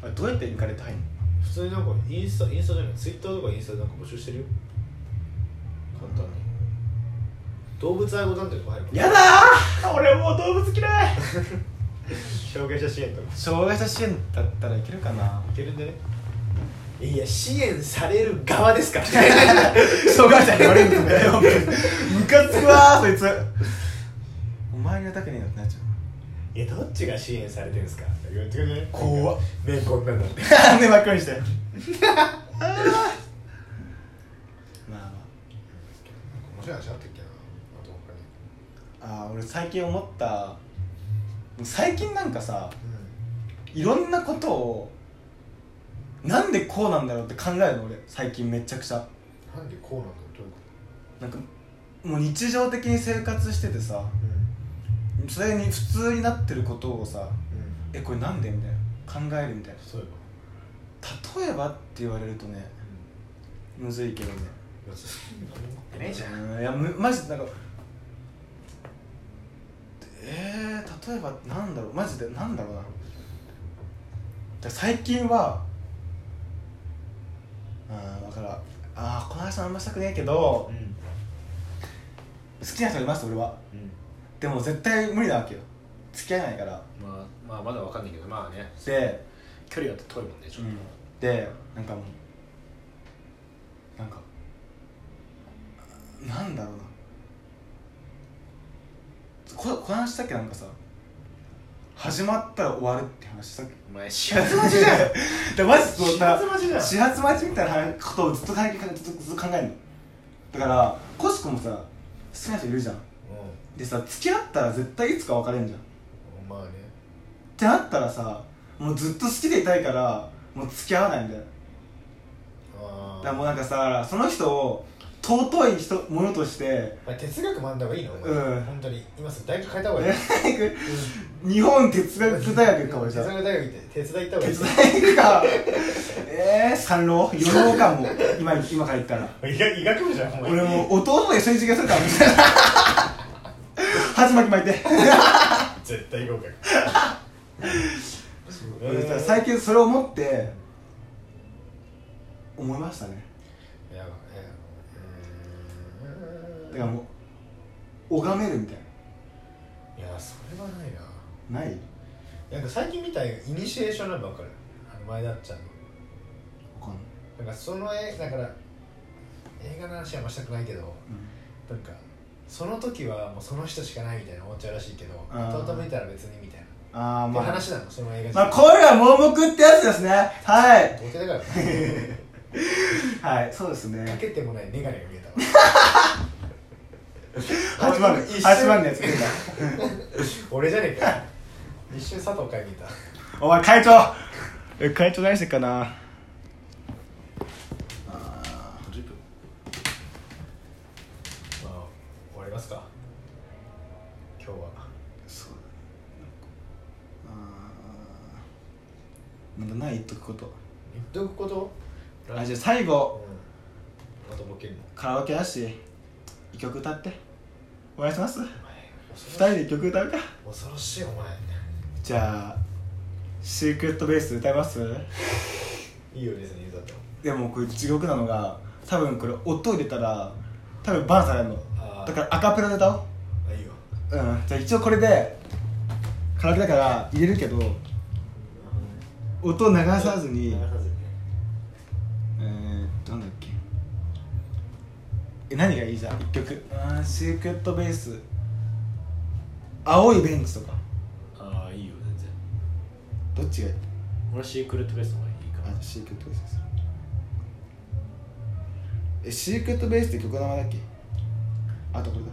あれどうやってインカレって入んの？普通になんかインスタインスタじゃない。ツイッターとかインスタでなんか募集してるよ。簡単に。動物愛護団体とか入るやだー！俺もう動物嫌い！障害者支援とか。障害者支援だったらいけるかな。いけるんでね？いや支援される側ですか？ら障害者に悪いんだよムカつくわーそいつお前にはたくねえよってなっちゃいやどっちが支援されてるんですか？って言ってくれね怖っねこんなんだっ。てう目真っ黒にして。まあまあ。面白い話あったっけな。あと他に。あー俺最近思った。最近なんかさいろんなことをなんでこうなんだろうって考えるの俺最近めちゃくちゃ。なんでこうなんだろうどういうこなんかもう日常的に生活しててさとそれに普通になってることをさうん。うんえこれなんでみたいな考えるみたいそういえば？な例えばって言われるとねむずいけどね。うんねえじゃん。うんいやむマジでなんかえー、例えばなんだろうマジでなんだろうな。で最近はからあーこの話あんましたくねえけどうん。好きな人います俺は。うん。でも絶対無理なわけよ。付き合えないから。まあまあまだわかんないけどまあね。で距離が遠いもんねちょっと。でなんかもうなんかなんだろうな。ここの話したっけなんかさ始まったら終わるって話したっけお前始発待ちじゃん。でマジそう始発待ちじゃん始発待ちみたいなことをずっと考えずっとずっと考えるの。だからコシコもさ好きな人いるじゃん。でさ付き合ったら絶対いつか別れんじゃん。っうんまあね。てなったらさもうずっと好きでいたいからもう付き合わないんだよ。あだからもうなんかさその人を尊い人ものとしてあ哲学学んだ方がいいの？お前。うん。本当に。今すぐ大学変えた方がいい 日本哲学大学かもしれ哲ない。学大学行って手伝い行った方がいい手伝えるか。えー、三浪四浪かも。今今から言ったら。医学医学部じゃん俺もう弟と一緒に授業するからみたいな鉢巻き巻いて。絶対合格。俺さ最近それを思って思いましたね。いやいやうーんだからもう拝めるみたいいやそれはないななない？なんか最近見たイニシエーションなんか分かる？あの前田ちゃんの。わかんない、なんかその絵だから映画の話はあんましたくないけどなんかその時はもうその人しかないみたいな思っちゃうらしいけどあー。後々見たら別にみたいな。ああまあ。話なのその映画まあこれは盲目ってやつですね。はい。ボケだから。はいそうですね。かけてもない眼鏡が見えたわ。8万一瞬8万のやつ出た。俺じゃねえか一瞬佐藤海見た。お前会長。え会長何してっかな？あー。10分まあ終わりますか。今日は。そうあー。なんかない言っとくこと。言っとくこと？あじゃあ最後。うん。またボケるの。カラオケだし一曲歌って。お願いします。二人で一曲歌うか。恐ろしいお前じゃあシークレットベース歌います？いいよ別に言うだってもでもこれ地獄なのが多分これ音入れたら多分バンされるの。だからアカペラで歌おう。あいいよ。うん。じゃあ一応これでカラオケだから入れるけど音流さずに。流さずにね。えー、なんだっけ。え何がいい？じゃん一曲。あーシークレットベース。青いベンチとかどっちがいい？俺はシークレットベースの方がいいかあシークレットベースです。えシークレットベースって曲名前だっけ？あとこれだ。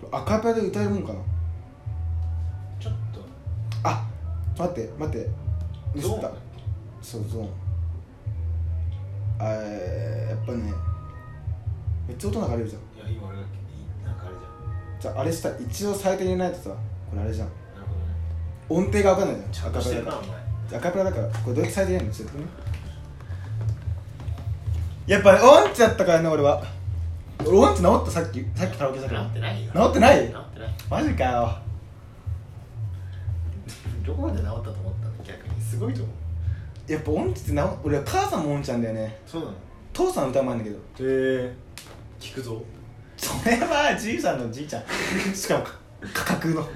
これアカペラで歌えるもんかな？ちょっと。あ待って待って。ミスった。ゾーンそうゾーン。あーやっぱねめっちゃ音流れるじゃん。いや今俺がいいなんかあれじゃん。じゃああれした一応最低に入れないとさこれあれじゃん音程が分かんないじちゃんアカペラだからアカペラだからこれどうやって最低に入るの？ちょっとねやっぱ音痴だったからね俺は。俺音痴治った？さっき。さっきカラオケしたから治ってないよ。治ってない？治ってない。マジかよ。どこまで治ったと思ったの？逆に。すごいと思う。やっぱ音痴って治俺は母さんも音痴なんだよね。そうなの？へ父さん歌うまいんだけど。え。聞くぞ。それはじいさんのじいちゃん。しかもか 価格の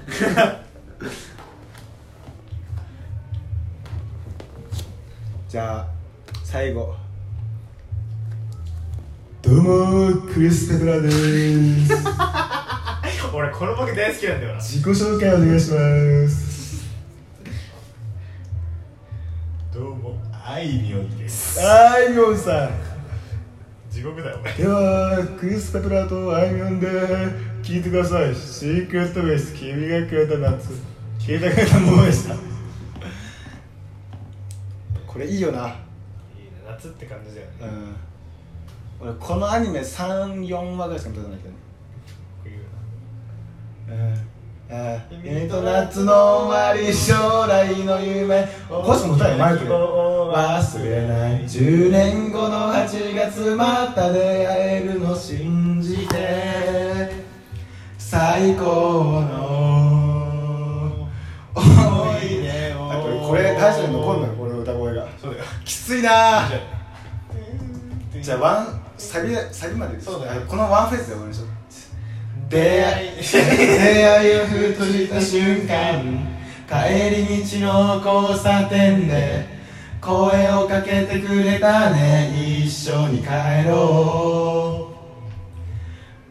じゃあ最後。どうもクリス・ペトラです。俺このボケ大好きなんだよな。自己紹介お願いします。どうもあいみょんです。あいみょんさん。地獄だよではクリス・ペトラとあいみょんで聞いてください。シークレットベース君がくれた夏。聞いてくれたものでしたこれいいよな。いいね。夏って感じだよね。うん。俺このアニメ34話ぐらいしか見たことないけどね。こういう君と夏の終わり将来の夢。こしも歌えよマイクで。忘れない。10年後の8月また出会えるの信じて。最高の思い出をあこれこれ大丈夫残んのよきついな。じゃあワンサビサビまでそうだよあこのワンフェーズで終わりましょう。出出会い。会い出会いをふとした瞬間。帰り道の交差点で声をかけてくれたね。一緒に帰ろう。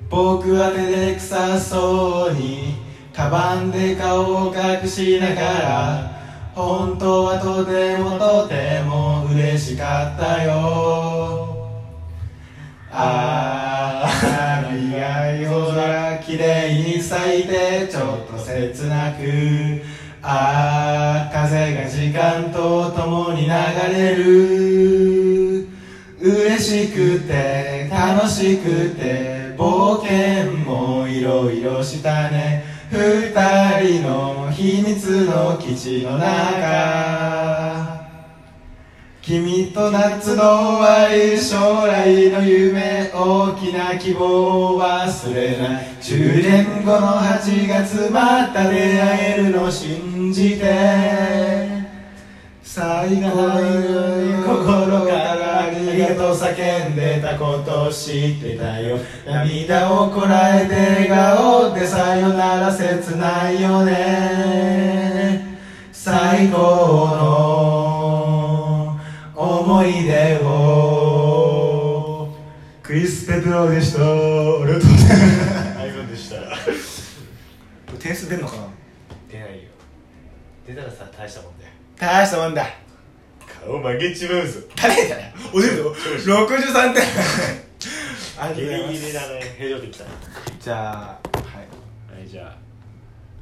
僕は手で臭そうにカバンで顔を隠しながら本当はとてもとても嬉しかったよ。ああ波が夜空きれいに咲いてちょっと切なくああ風が時間とともに流れる嬉しくて楽しくて冒険もいろいろしたね二人の秘密の基地の中。君と夏の終わり将来の夢大きな希望を忘れない。10年後の8月また出会えるの信じて。最後に心からありがとう叫んでたことを知ってたよ。涙をこらえて笑顔でさよなら切ないよね。最高の思い出を。クリス・ペドロでした。ありがとうございます。相分でした点数出んのかな？出ないよ。出たらさ大したもんだよ。大したもんだ顔曲げちまうぞ誰だよ。おでるぞ。63点。ありギがとうございます。リギリだね平常的だじゃあはい。はいじゃ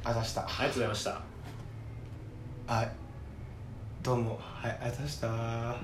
あ。ざした。あありがとうございました。はい。どうも。はいあざした